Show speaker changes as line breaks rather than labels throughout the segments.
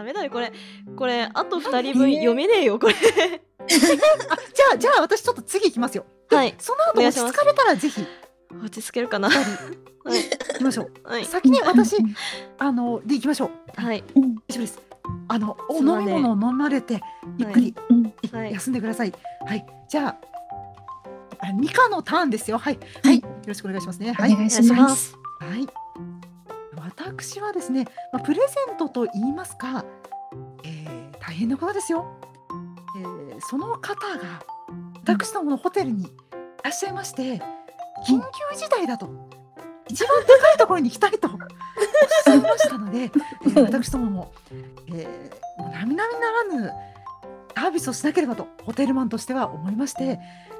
ダメだよこれ。これあと2人分読めねえよこれ。
あじゃあじゃあ私ちょっと次行きますよ。
はい。
その後落ち着かれたらぜひ。
落ち着けるかな。はい。
行きましょう。
はい。
先に私あので行きましょう。
はい。
うん。
大丈夫です。あのお飲み物を飲まれてゆっくり
うん。
はい。
休んでください。はい。じゃああミカのターンですよ。はい。はい。よろしくお願いしますね。はい。
お願いします。
はい。私はですね、まあ、プレゼントと言いますか、えー大変なことですよ。えーその方が私どものホテルにいらっしゃいまして、緊急事態だと、一番高いところに行きたいと おっしゃいましたので、えー私どもも、えーもう並々ならぬサービスをしなければと、ホテルマンとしては思いまして、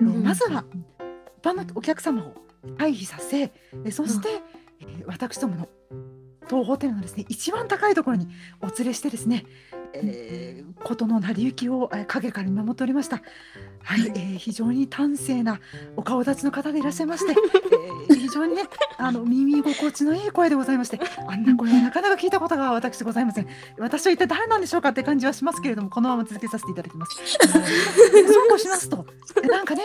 えー
うん
まずは一般のお客様を退避させ、えーそして、えー私どもの当ホテルのですね一番高いところにお連れしてですね、えー、事の成り行きをえー陰から見守っておりました。はい、えー非常に端正なお顔立ちの方でいらっしゃいまして、えー非常にねあの耳心地のいい声でございまして、あんな声はなかなか聞いたことが私ございません。私は一体誰なんでしょうかって感じはしますけれども、このまま続けさせていただきます。えそうこうしますと、えなんかね、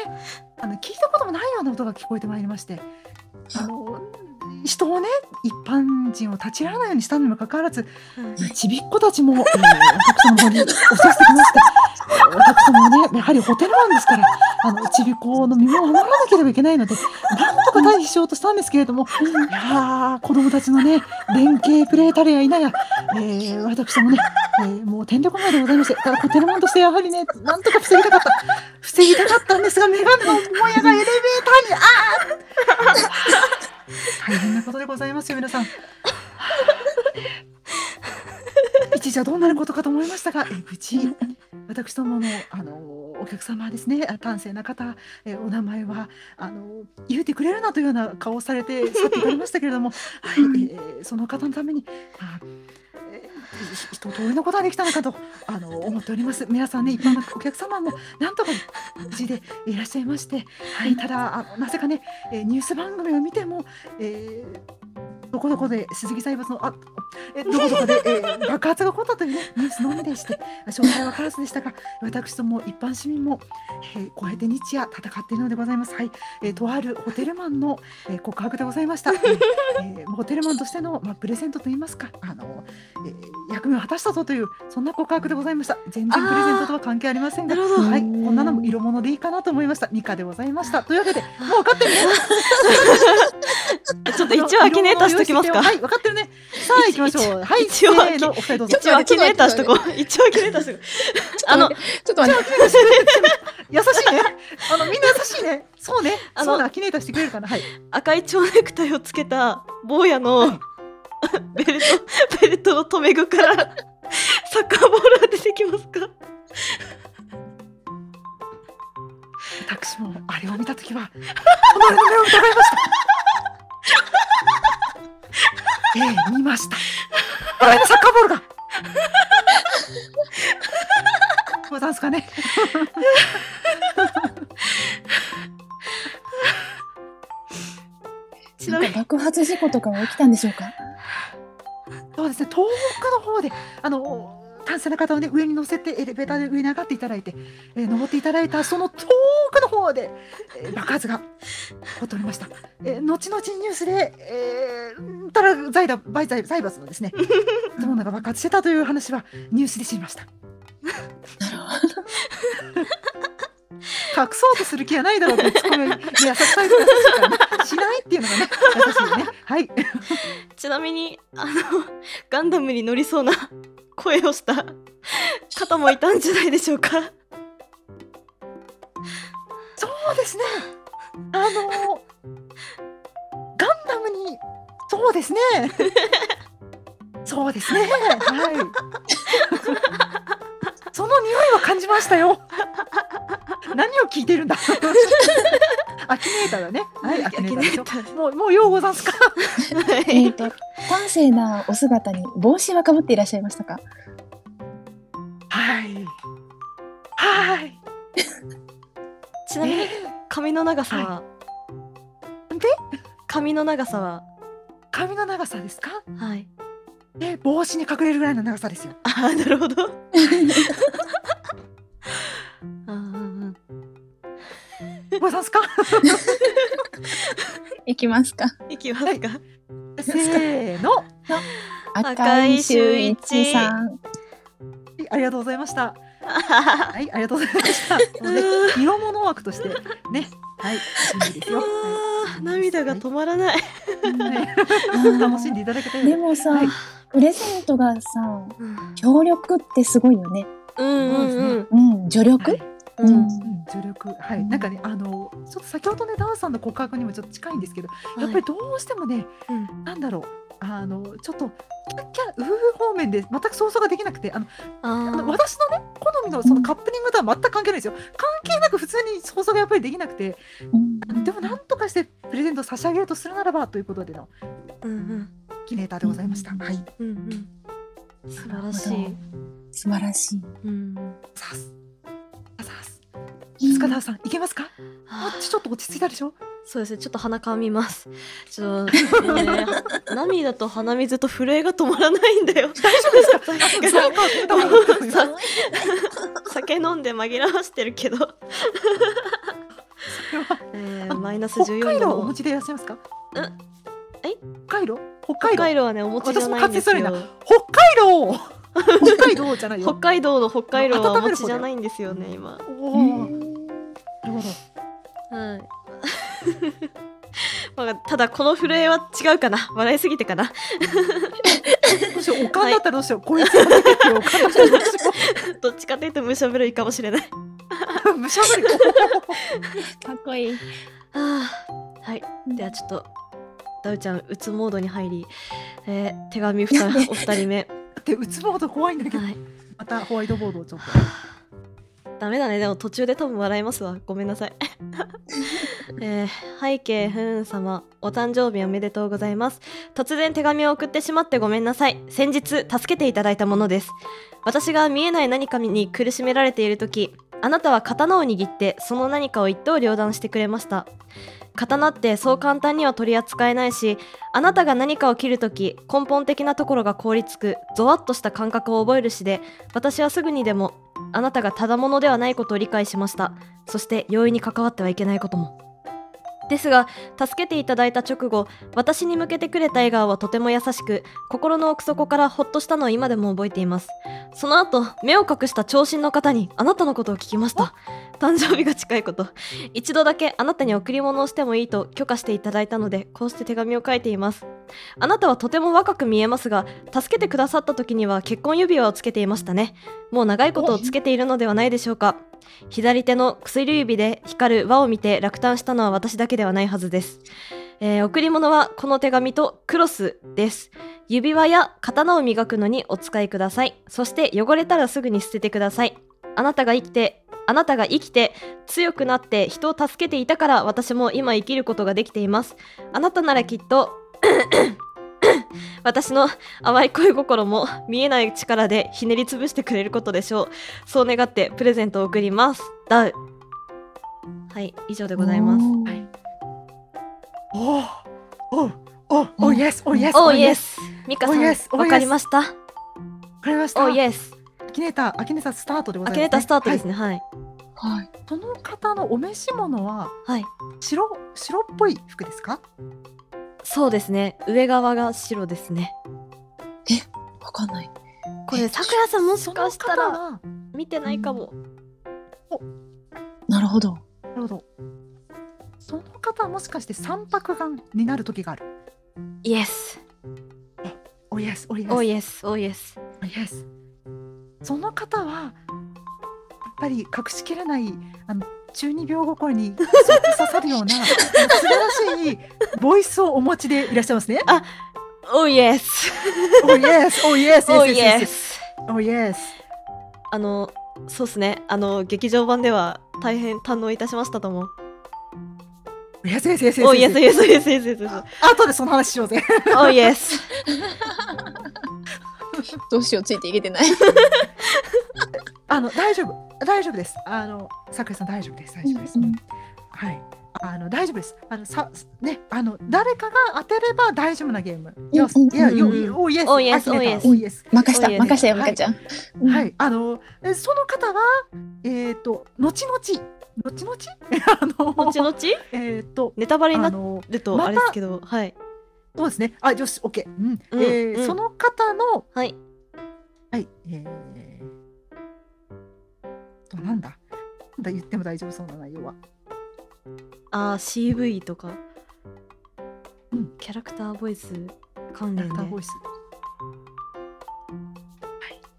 あの聞いたこともないような音が聞こえてまいりまして、あの人をね一般人を立ち入らないようにしたにもかかわらずちびっ子たちも、えー、私の方に押し寄せてきましてえー私どもねやはりホテルマンですからあのちびっ子の身も守らなければいけないのでなんとか退避しようとしたんですけれどもいやー子供たちのね連携プレーたるや否や、えー、私どもね、えーもうてんてこまいでございましてただホテルマンとしてやはりねなんとか防ぎたかった。防ぎたかったんですがメガネのもやがエレベーターにあー大変なことでございますよ皆さん。一時はどうなることかと思いましたが、えー無事私どものあのお客様ですねあ端正な方、えーお名前はあの言うてくれるなというような顔をされて去っていかれましたけれども、はいえーその方のために、まあえー一通りのことができたのかとあの思っております。皆さんね一般のお客様もなんとか無事でいらっしゃいまして、はい、ただあのなぜかね、えーニュース番組を見ても、えーどこどこで鈴木財閥のあえどこどこで、えー爆発が起こったという、ね、ニュースのみでして詳細は分からずでしたが私ども一般市民も、えー、こうやって日夜戦っているのでございます。はい、えーとあるホテルマンの、えー告白でございました。えーえーホテルマンとしての、まあ、プレゼントといいますかあの、えー役目を果たしたぞというそんな告白でございました。全然プレゼントとは関係ありませんがはい、こんなのも色物でいいかなと思いました。ミカでございました。というわけで、もう分かってるね。
ちょっと一応アキネーターしときますか
はい、分かってるね。さあ、行きましょう。はい、
一応
の、お二人どうぞ。
一応アキネーターしとこう一応アキネーターし とこうあの
ちょっと待って。
優しいね。あの、みんな優しいね。そうね。
あの
そうキネーターしてくれるかな。はい。
赤い蝶ネクタイをつけた坊やの ベルトベルトの留め具からサッカーボールが出てきますか？
私もあれを見たときは、己の目を疑いました。ええ見ました。あれのサッカーボールが。どうなんですかね。
ちなみに
爆発事故とかは起きたんでしょうか？
そうですね、東北の方で、あの、男性の方をね、上に乗せて、エレベーターで上に上がっていただいて、えー登っていただいた、その遠くの方で、えー爆発が起こりました。えー後々ニュースで、えー、たら財だ財財財閥のですね、建物が爆発してたという話はニュースで知りました。
なるほど。
隠そうとする気はないだろうと、ツッコミ優しさ優しいからね、しないっていうのがね、優しいよね。はい。
ちなみにあのガンダムに乗りそうな声をした方もいたんじゃないでしょうか
そうですね。あのガンダムに、そうですね。そうですね。はい。匂いは感じましたよ。何を聞いてるんだ。アキネーターだね。はい、アキネーターもう、もうようござんすか。
えっと端正なお姿に帽子はかぶっていらっしゃいましたか？
はい。はい。
ちなみに
え
髪の長さは、
ーで、
髪の長さは？
髪の長さですか？
はい
で帽子に隠れるぐらいの長さですよ。
あーなるほど あーうんうん
ござんすか？
いきますか。
いきますか
せーの。
赤井秀一さん。
はいありがとうございました。はい、ありがとうございました。なので
う
色物枠としてね、はい、いいですよ。は
あー涙が止まらない、
いはい楽しんでいただけたよう
でもさ、
はい
プレゼントがさ、
うん。
協力ってすごいよね。
うんうん
うん、助力、
はい。
うん。
助力。はい、なんかねあのちょっと先ほどねダンさんの告白にもちょっと近いんですけど、やっぱりどうしてもね
うん。
なんだろう。あのちょっとキャッキャウー方面で全く想像ができなくてあの私のね好みのそのカップリングとは全く関係ないですよ。関係なく普通に想像がやっぱりできなくて。
うん。
でもなんとかしてプレゼントを差し上げるとするならばということでの。
うんうん
キネーターでございました、はい
うんうん。素晴らしい、
素晴らしい。
うん、
さすさす塚田さんいけますか
あ
ちょっと落ち着いたでしょ
そうですねちょっと鼻かみますちょっと、ね、涙と鼻水と震えが止まらないんだよ
大丈夫ですか
酒飲んで紛らわしてるけど、
それは
えー、
あ
マイナス
北
14度の
海道お持ちでいらっしゃいますか
ええ
北海道北
北
海道。
海道はねお持ちじゃないんです
私も北海道 北海道じゃないよ。
北海道の北海道はお
温める方。だよ
持ちじゃないんですよね今。
おおなるほど
はい。まあ、ただこの震えは違うかな。笑いすぎてかな。
どうしようおかんだったらどうしよう、こいつが出ておかんだったらどうしよ
どっちかというとむしゃぶるいかもしれない。
うむしゃぶり。
かっこいい。
あー。はい。ではちょっとダウちゃんうつモードに入り、えー手紙ふたお二人目。
ってうつボード怖いんだけど。
はい。
またホワイトボードをちょっと。
ダメだね。でも途中で多分笑いますわ。ごめんなさい。えー、背景ふん様お誕生日おめでとうございます。突然手紙を送ってしまってごめんなさい。先日助けていただいたものです。私が見えない何かに苦しめられている時あなたは刀を握ってその何かを一刀両断してくれました刀ってそう簡単には取り扱えないしあなたが何かを切るとき根本的なところが凍りつくゾワッとした感覚を覚えるしで私はすぐにでもあなたがただものではないことを理解しました。そして容易に関わってはいけないことも。ですが助けていただいた直後私に向けてくれた笑顔はとても優しく心の奥底からほっとしたのを今でも覚えています。その後目を隠した長身の方にあなたのことを聞きました。誕生日が近いこと。一度だけあなたに贈り物をしてもいいと許可していただいたのでこうして手紙を書いていますあなたはとても若く見えますが助けてくださった時には結婚指輪をつけていましたね。もう長いことをつけているのではないでしょうか。左手の薬指で光る輪を見て落胆したのは私だけではないはずです、えー贈り物はこの手紙とクロスです。指輪や刀を磨くのにお使いください。そして汚れたらすぐに捨ててください。あなたが生きてあなたが生きて強くなって人を助けていたから私も今生きることができています。あなたならきっと 私の淡い恋心も見えない力でひねりつぶしてくれることでしょう。そう願ってプレゼントを送ります。ダウ。はい以上でございます。
はい。おー。おー。おー。おーイエスおーイエス
おーイエ
ス
スミカさん
Oh. Oh,
わかりました？
わかりました。
おーイエス
アキネーターアキネータースタートでございます、ね、
アキネータースタートです
ね、
ねはい。
はい。
その方のお召し物は
はい。
白白っぽい服ですか？
そうですね。上側が白ですね。
わかんない。
これさくらさんもしかしたら見てないかも。
なるほど。
なるほど。その方はもしかして三白眼になる時がある？
イエス
おイエスおイエス
おーイエスおーイエス
イエスその方はやっぱり隠しきれないあの中二病心に刺さるような素晴らしいボイスをお持ちでいらっしゃいますね。
おーイエス
おイエスおイエス
おーイエス
おイエス
あのそうですねあの劇場版では大変堪能いたしましたと思う
おイエスイエスイエス
おーイエスイエスイエスイエスイエス
後でその話しようぜ。
おーイエス
どうしよう、ついていけてない。
あの大丈夫大丈夫です。あのさくらさん大丈夫です大丈夫です。
うんうん
はい。あの大丈夫です。あのさねあの誰かが当てれば大丈夫なゲーム。
ん
よしいや
うん
よ
うん
おイエス
おイエス
あ決めた
おイエス
おイエス。
任した
おいえ
任したよちゃん。うん
はいあのえその方はえっ、と後々後々？あの
後々？
えっ、と
ネタバレになるとあれですけど、はい
そうですね。あよしオッケー。うん
うん
えその方の
はい
はいえー、となんだ？なんだ言っても大丈夫そうな内容は。
あー CV とか、
うん。
キャラクターボイス関連で。
キャラクターボイス。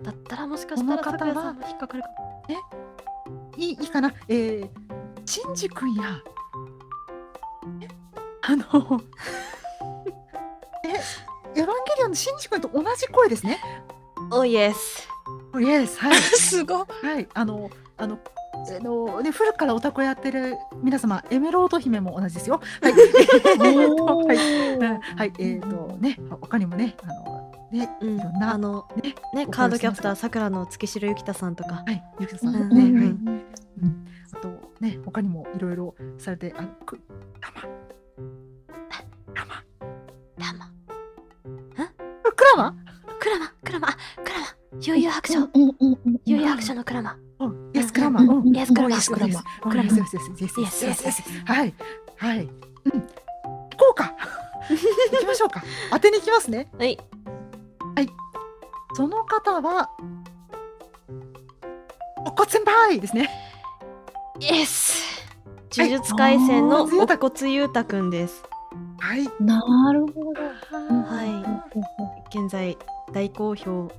だったらもしかしたら拓也さんも引っかかるか
いいいいかな？えー、シンジ君や。え？あの え？エヴァンゲリオンのシンジ君と同じ声ですね。
おイエス
イエスはい。
すごい。
はい。あのあのあのね古くからオタクをやってる皆様エメロード姫も同じですよ。はい。
お
はい。はい。えっ、とね他にもねあのね
うん。
いろんな
あの
ね
ねカードキャプターさくらの月城ゆきたさんとか。
はい。ゆきとさん。
うん。
ね、
うん
はい。うん、あとね他にもいろいろされてあのくたまたま
ラマ
クラマ？
クラマクラマ。あクラマ。悠々白書。悠々白書のクラマ
マ
うんうん。
イエスクラマ
イエスクラマ
クラマ
イエス
Yes, yes, yes, yes.
はい。はい。うん。行こうか。行きましょうか。当てに行きますね。
はい。
その方はおこ先輩ですね。
イエス呪術廻戦のお骨ゆうたくんです。
はい。
なるほど。
はい。現在大好評。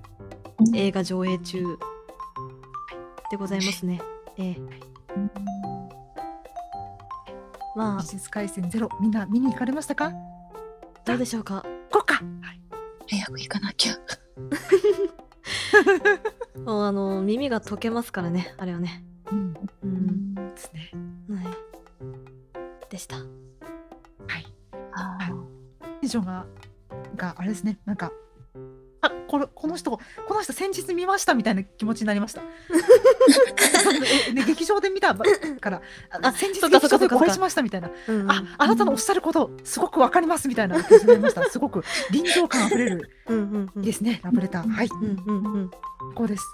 映画上映中でございますね。ええ。まあ。
技術回戦ゼロ。みんな見に行かれましたか？
どうでしょうか？
行こうか。はい。
早く行かなきゃ。
もうあの耳が溶けますからねあれはね。
うん。
うん。
ですね。
はい。でした。
はい。
あ
テンションががあれですね。なんかあこれこの人この人先日見ましたみたいな気持ちになりました。え ね、劇場で見たばからあ
あ
先日劇場でお会いしましたみたいな。
うん
ああなたのおっしゃることすごくわかりますみたいな気持ちになりました。すごく臨場感あふれるですねラブレター。はい
うんうんうん。
こうです。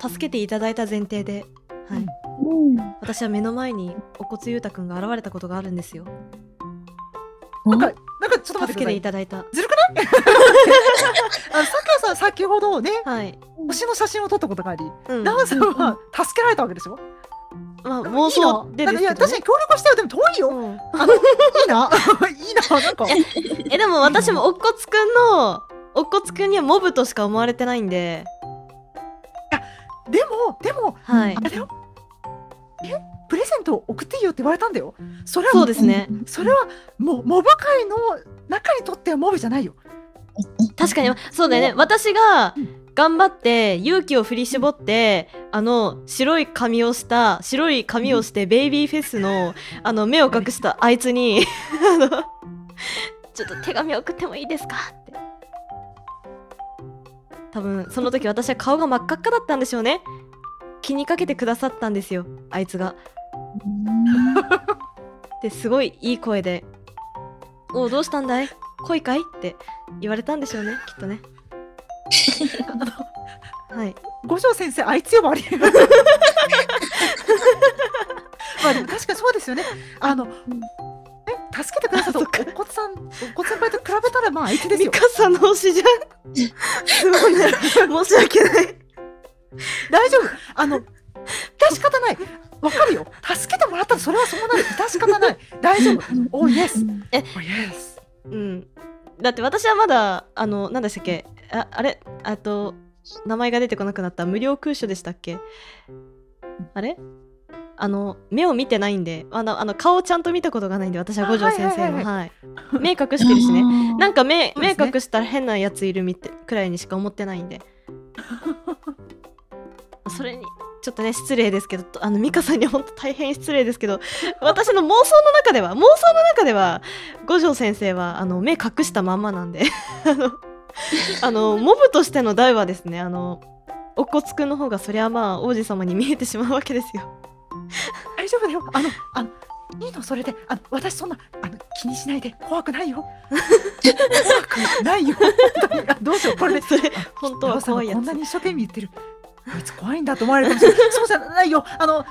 助けていただいた前提で、はい
うん。
うん。
私は目の前にお骨ゆうたくんが現れたことがあるんですよ。
なんかなんかちょっと待
助けて
ってください。
いただいた。
ずるくない？先ほどね
はい、
星の写真を撮ったことがあり
うん、
ナオさんは助けられたわけでしょ
まあ妄想でですけど、ね、
いいないや確かに協力したよ。でも遠いよ。
うん。
あのいいな。いいななんか。
えでも私もおっこつくんのおっこつくんにはモブとしか思われてないんで。
でもでも
はい。
あれだよ。え？プレゼント送っていいよって言われたんだよ。それは
そうですね。
それはもうモブ界の中にとってはモブじゃないよ
確かにそうだよね。私が頑張って勇気を振り絞ってあの白い髪をした白い髪をしてベイビーフェスのあの目を隠したあいつにあのちょっと手紙送ってもいいですかって。多分その時私は顔が真っ赤っかだったんでしょうね。気にかけてくださったんですよあいつが。ですごいいい声で「おうどうしたんだい？恋かい?」って言われたんでしょうねきっとね。はい。
五条先生あいつ呼ばわりまあでも確かにそうですよね。あのえ助けてくださったお
そっか。
おこつさんおこつ先輩と比べたらまああいつです
ミ
よ。
カさんの推しじゃん。すごいね。申し訳ない。
大丈夫。あの致し方ない。わかるよ。助けてもらったらそれはそうなる。致し方ない。大丈夫。おイエス。おイエス
うん。だって私はまだあの何でしたっけ？ああれ？あと名前が出てこなくなった。無料空所でしたっけ？あれ？あの目を見てないんであのあの顔ちゃんと見たことがないんで私は五条先生の
あはいはいはい。
は。い。目隠してるしね。なん
か
か目,、目隠したら変なやついるみてくらいにしか思ってないんで。それにちょっとね失礼ですけどあの美香さんに本当大変失礼ですけど私の妄想の中では妄想の中では五条先生はあの目隠したまんまなんで あのあのモブとしての代はですねあのおっこつくんの方がそりゃまあ王子様に見えてしまうわけですよ。
大丈夫だよ。あのあのいいの？それで。あの私そんなあの気にしないで。怖くないよ。怖くないよ。どうしよう。これで。
それ本当は怖いやつ。
こんなに一生懸命言ってるこいつ怖いんだと思われるかもしれないそうじゃないよ。あの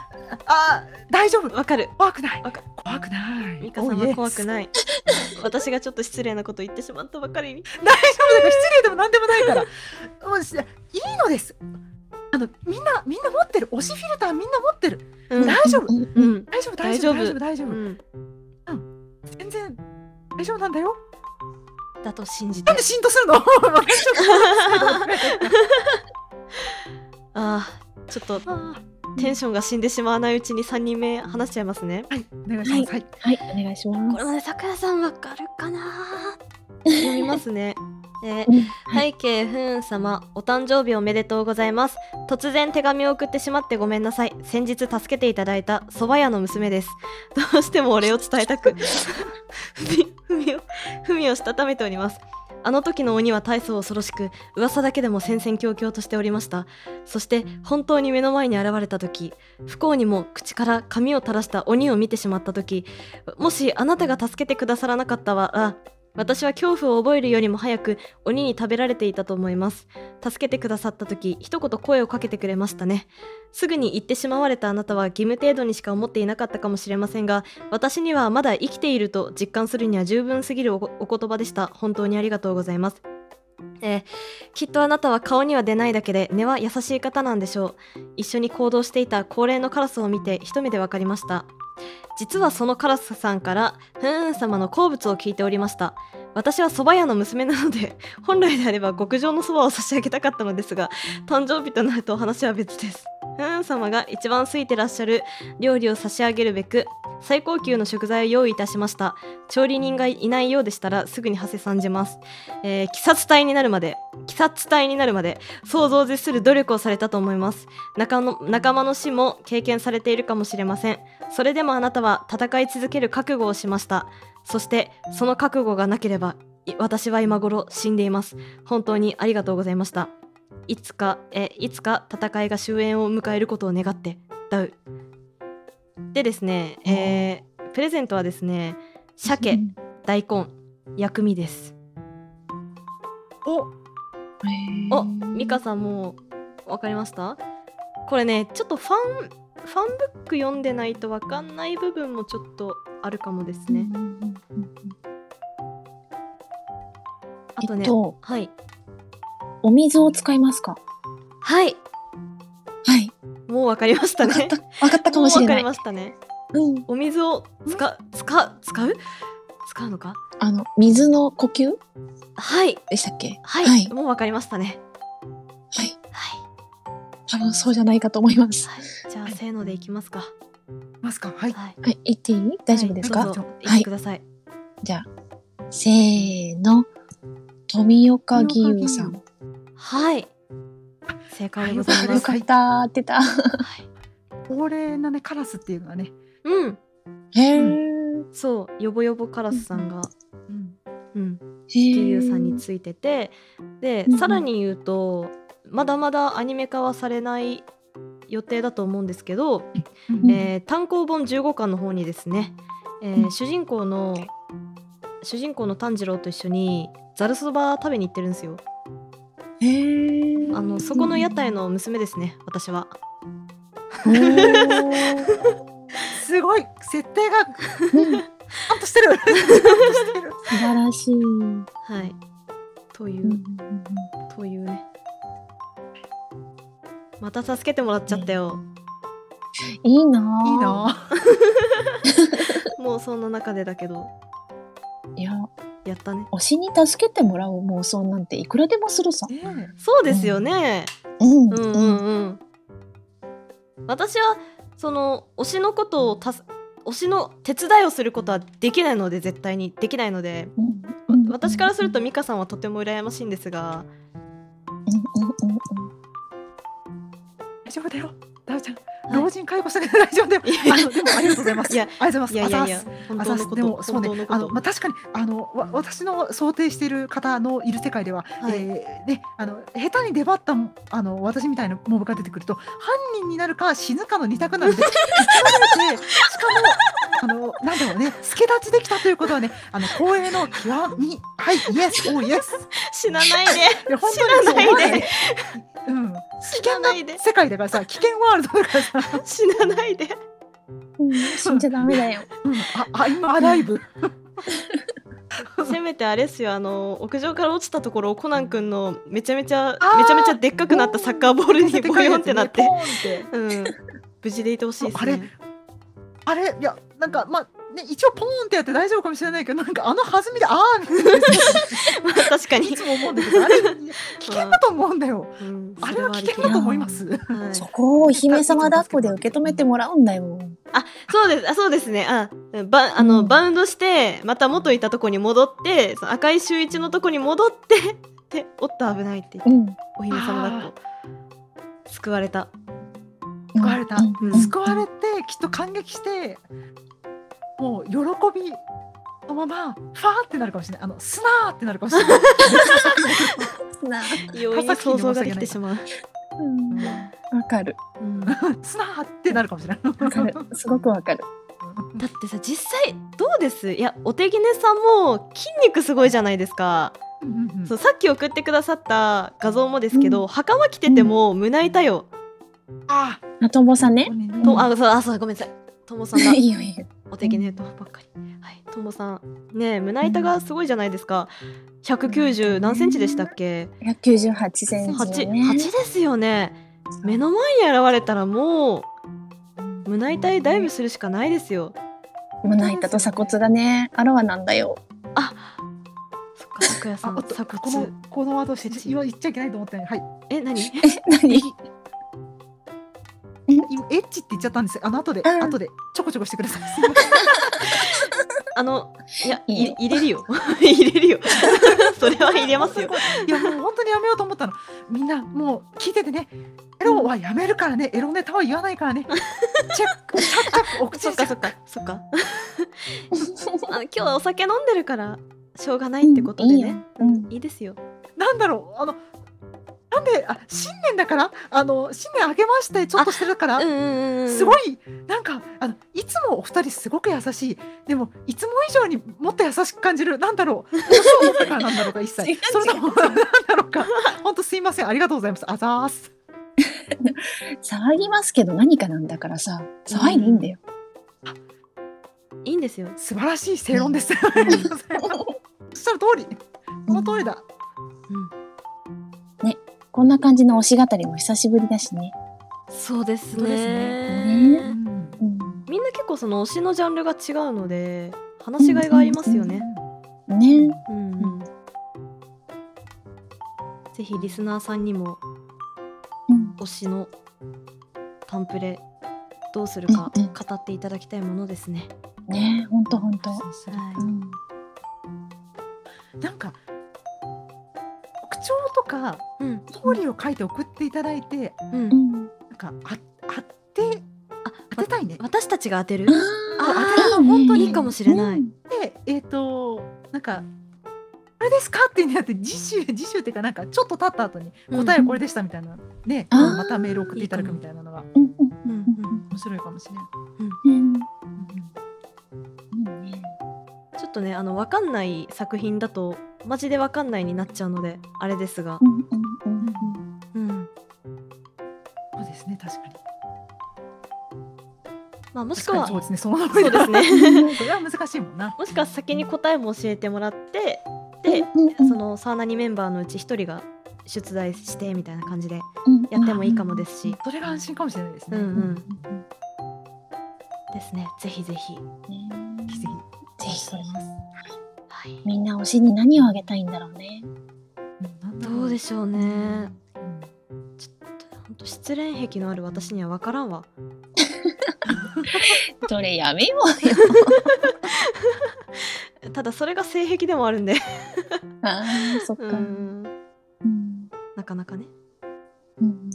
あ大丈夫。
わかる。
怖くない。怖くない。
ミカさんは怖く
い
ない。私がちょっと失礼なこと言ってしまったばかりに。
大丈夫だから失礼でも何でもないから。もうしいいのです。あのみんなみんな持ってる。推しフィルターみんな持ってる。
うん。
大丈夫。大丈夫大丈夫大丈夫。大丈夫
うん。
全然大丈夫なんだよ。
だと信じて。
なんで浸透するの？私ちょっ
あーちょっとテンションが死んでしまわないうちに3人目話しちゃいますね。
ーはいお願いします。はい。
はい、お願いしま
これまでさくらさんわかるかな 読みますね。えー背景ふーん様お誕生日おめでとうございます。突然手紙を送ってしまってごめんなさい。先日助けていただいた蕎麦屋の娘です。どうしてもお礼を伝えたく ふみふみをふみをしたためておりますあの時の鬼は大層恐ろしく噂だけでも戦々恐々としておりました。そして本当に目の前に現れた時不幸にも口から髪を垂らした鬼を見てしまった時もしあなたが助けてくださらなかったら私は恐怖を覚えるよりも早く鬼に食べられていたと思います。助けてくださった時一言声をかけてくれましたね。すぐに言ってしまわれたあなたは義務程度にしか思っていなかったかもしれませんが私にはまだ生きていると実感するには十分すぎるおお言葉でした。本当にありがとうございます。えーきっとあなたは顔には出ないだけで根は優しい方なんでしょう。一緒に行動していた高齢のカラスを見て一目で分かりました。実はそのカラスさんからふーん様の好物を聞いておりました。私は蕎麦屋の娘なので 本来であれば極上の蕎麦を差し上げたかったのですが誕生日となると話は別です。ふーん様が一番好いてらっしゃる料理を差し上げるべく最高級の食材を用意いたしました。調理人がいないようでしたらすぐに馳せ参じます、えー、鬼殺隊になるまで鬼殺隊になるまで想像を絶する努力をされたと思います。仲の仲間の死も経験されているかもしれません。それでもあなたは戦い続ける覚悟をしました。そしてその覚悟がなければ私は今頃死んでいます。本当にありがとうございました。いつかえいつか戦いが終焉を迎えることを願ってダウ。でですね、えープレゼントはですね鮭大根薬味です。
お。
おミカさんもう分かりました？これねちょっとファンファンブック読んでないと分かんない部分もちょっとあるかもですね、あとね、
えっと
はい。
お水を使いますか？
はい
はい。
もう分かりましたね。
わかった。わかったかもしれ
う分かり
ない。
ましたね。
うん。
お水を使使う？使う？使うのか？
あの、水の呼吸？
はい。
でしたっけ？
はい、
はい。
もう分かりましたね。
はい。
はい、
多分そうじゃないかと思います。
はい、じゃあせーのでいきますか。
ますか。はい。
はい。
はい。言っていい？大丈夫ですか、
はい、どうぞ。言ってください、
じゃあ、せーの。富岡義勇さん。
はい正解でございます。
よかったーってた。
はい。
高齢なねカラスっていうのはね、
うん。
へー。
そうヨボヨボカラスさんが
うん、
うん。
へー
義勇さんについててで
うんうん。
さらに言うとまだまだアニメ化はされない予定だと思うんですけど、
うん
えー単行本15巻の方にですね、えー
うん。
主人公の主人公の炭治郎と一緒にざるそば食べに行ってるんですよ。あのそこの屋台の娘ですね私は。
すごい設定が。
うん。
ちゃんとしてる。
素晴らしい。
はい。という、
うんうん
というね。また助けてもらっちゃったよ、
うんいいなぁ
いいな
もうそんな中でだけど。
いや、
やったね。
推しに助けてもらう妄想なんていくらでもするさ。
ね
そうですよね、
うん。
うん。うんうん私はその推しのことをたす推しの手伝いをすることはできないので絶対に。できないので。
うん。うん。
私からすると美香さんはとても羨ましいんですが。
うん。うん。うん。うん。
大丈夫だよ。ダウちゃん。
はい
老人介護したけど大丈夫だよ
いやいや
あのでもありがとうございます。
いや
ありがとうご
いやいやいや
ざいますあざっす。
本
あざっす。で
当のこと。
もそうね。あのまあ確かにあのわ私の想定している方のいる世界では、
はい。
えーねあの下手に出張ったあの私みたいなモブが出てくると犯人になるか死ぬかの二択なので しかもあのなんだろうね助立ちできたということはねあの光栄の極み。はいイエス。おイエス。
死なないで。
いや本当に
死なないで。
ねうん。危
死
険な
なないで。
世界だからさ 危険ワールドだからさ、
死なないで。
うん、死んじゃダメだよ。
うん、ああ今アライブ。
せめてあれっすよ。あの屋上から落ちたところをコナン君のめちゃめちゃめちゃめちゃでっかくなったサッカーボールにボヨンってなって。うん。無事でいてほしいです
あれ
ね
あれいやなんかまあね一応ポーンってやって大丈夫かもしれないけどなんかあの弾みでああみたいな
まあ確かに。
いつも思うんだけどあれ危険だと思うんだよ。
うん。
あれは危険だと思います。
はい。
そこをお姫様抱っこで受け止めてもらうんだよ。
そうです。あそうですね。あばあの、
うん。
バウンドしてまた元いたとこに戻ってその赤い周一のとこに戻ってでおっと危ないって言って
うん。
お姫様抱っこ救われた。
救われた、救われてきっと感激してもう喜びのままファーってなるかもしれない。あのスナーってなるかもしれない。
な
容易に想像ができてしまう、
うん。わかる。
うん。だ
スナーってなるかもしれない。
すごくわかる。
ってさ実際どうですいやお手ぎねさん。も筋肉すごいじゃないですか、
うん。うん。うん。
そうさっき送ってくださった画像もですけど、袴着てても胸板よ、
あ
あともさん。ね。
ー
とあそうあそうごめん。なさいともさん。だ
いいよいいよ。
お手ぎねとばっかり。はい。ともさん。ねえ胸板がすごいじゃないですか。190何センチでしたっけ
？198センチ
8,
よね。
8ですよね。目の前に現れたらもう胸板へダイブするしかないですよ。
胸板と鎖骨がね、あらわなんだよ。
そっかさん
あおっと
鎖
この
骨
このワードして今言っちゃいけないと思ったねはい。
え何？
え、何？
今エッチって言っちゃったんです。よあの後で、
うん。
後でちょこちょこしてください。
あのいや
い
入れるよ。入れるよ。それは入れますよ。
いやもう本当にやめようと思ったの。みんなもう聞いててね。エロはやめるからね。エロネタは言わないからね。チェックチャッチャックお口に
そっかそっか。そっか。あの今日はお酒飲んでるからしょうがないってことで
いいよ。
ね、
うん。
いいですよ。
なんだろう。あのなんであ新年だから？あの新年明けましてちょっとしてるから？
うんうんうんうん。
すごいなんかあのいつもお二人すごく優しい。でもいつも以上にもっと優しく感じるなんだろう？年を取ったからなんだろうか一切。それともなんだろうか。本当すいませんありがとうございます。あざーす。
騒ぎますけど何かなんだからさ、騒いでいいんだよ。
いいんですよ。
素晴らしい正論です。うございますおっしゃる通り。その通りだ
こんな感じの推し語りも久しぶりだしね。
そうですね。みんな結構その推しのジャンルが違うので話しがいがありますよね、
ね。
うんうんぜひリスナーさんにも
うん。
推しのタンプレどうするか語っていただきたいものですね。
ねほんとほんと。
そうそう
は
うん。
なんか特徴とか
い。うん。
ストーリーを書いて送っていただいて
うん。
う。ん。
なんかあ当て
あ
当てたいね。
私たちが当てる？
あ
当てるの本当に
いいかもしれない。
でえっ、となんかこれですか？っていうのやって次週次週っていうかなんかちょっと経った後に答えはこれでしたみたいな、ね
あー。
またメール送っていただくみたいなのが
うんうん
うんうん。
面白いかもしれない。
うん。
ちょっとねあのわかんない作品だとマジでわかんないになっちゃうのであれですが。
う、んうんうんうん。
うん。
そうですね確かに。
まあもしくは
そうですねその れは難しいもんな。
もしくは先に答えも教えてもらってでそのサーナニメンバーのうち一人が出題してみたいな感じで
うん
やってもいいかもですし、
それが安心かもしれないですね。
うんうん。
うんうん
ですね。ぜひぜひ、
ぜひぜひ。
ぜひみんな推しに何をあげたいんだろうね。
どうでしょうね。
うん
ちょっと本当失恋癖のある私には分からんわ。
それやめようよ。
ただそれが性癖でもあるんで。
ああ、そっか。
なかなかね。
うんうん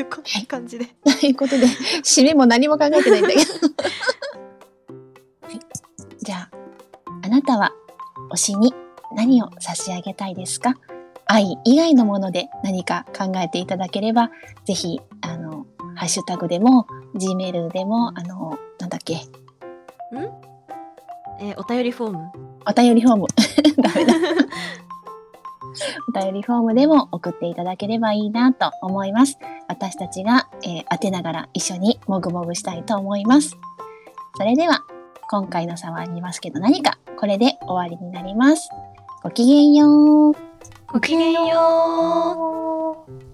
いうこんな感じで
ということで、締めも何も考えてないんだけど。はい、じゃあ、あなたは推しに何を差し上げたいですか？愛以外のもので何か考えていただければ、ぜひ、あの、ハッシュタグでも、Gmail でも、あの、なんだっけ、
えーお便りフォーム
お便りフォーム。ダメだ。お便りフォームでも送っていただければいいなと思います。私たちが、えー当てながら一緒にもぐもぐしたいと思います。それでは、今回の差はありますけど何か、これで終わりになります。ごきげんよう。
ごきげんよう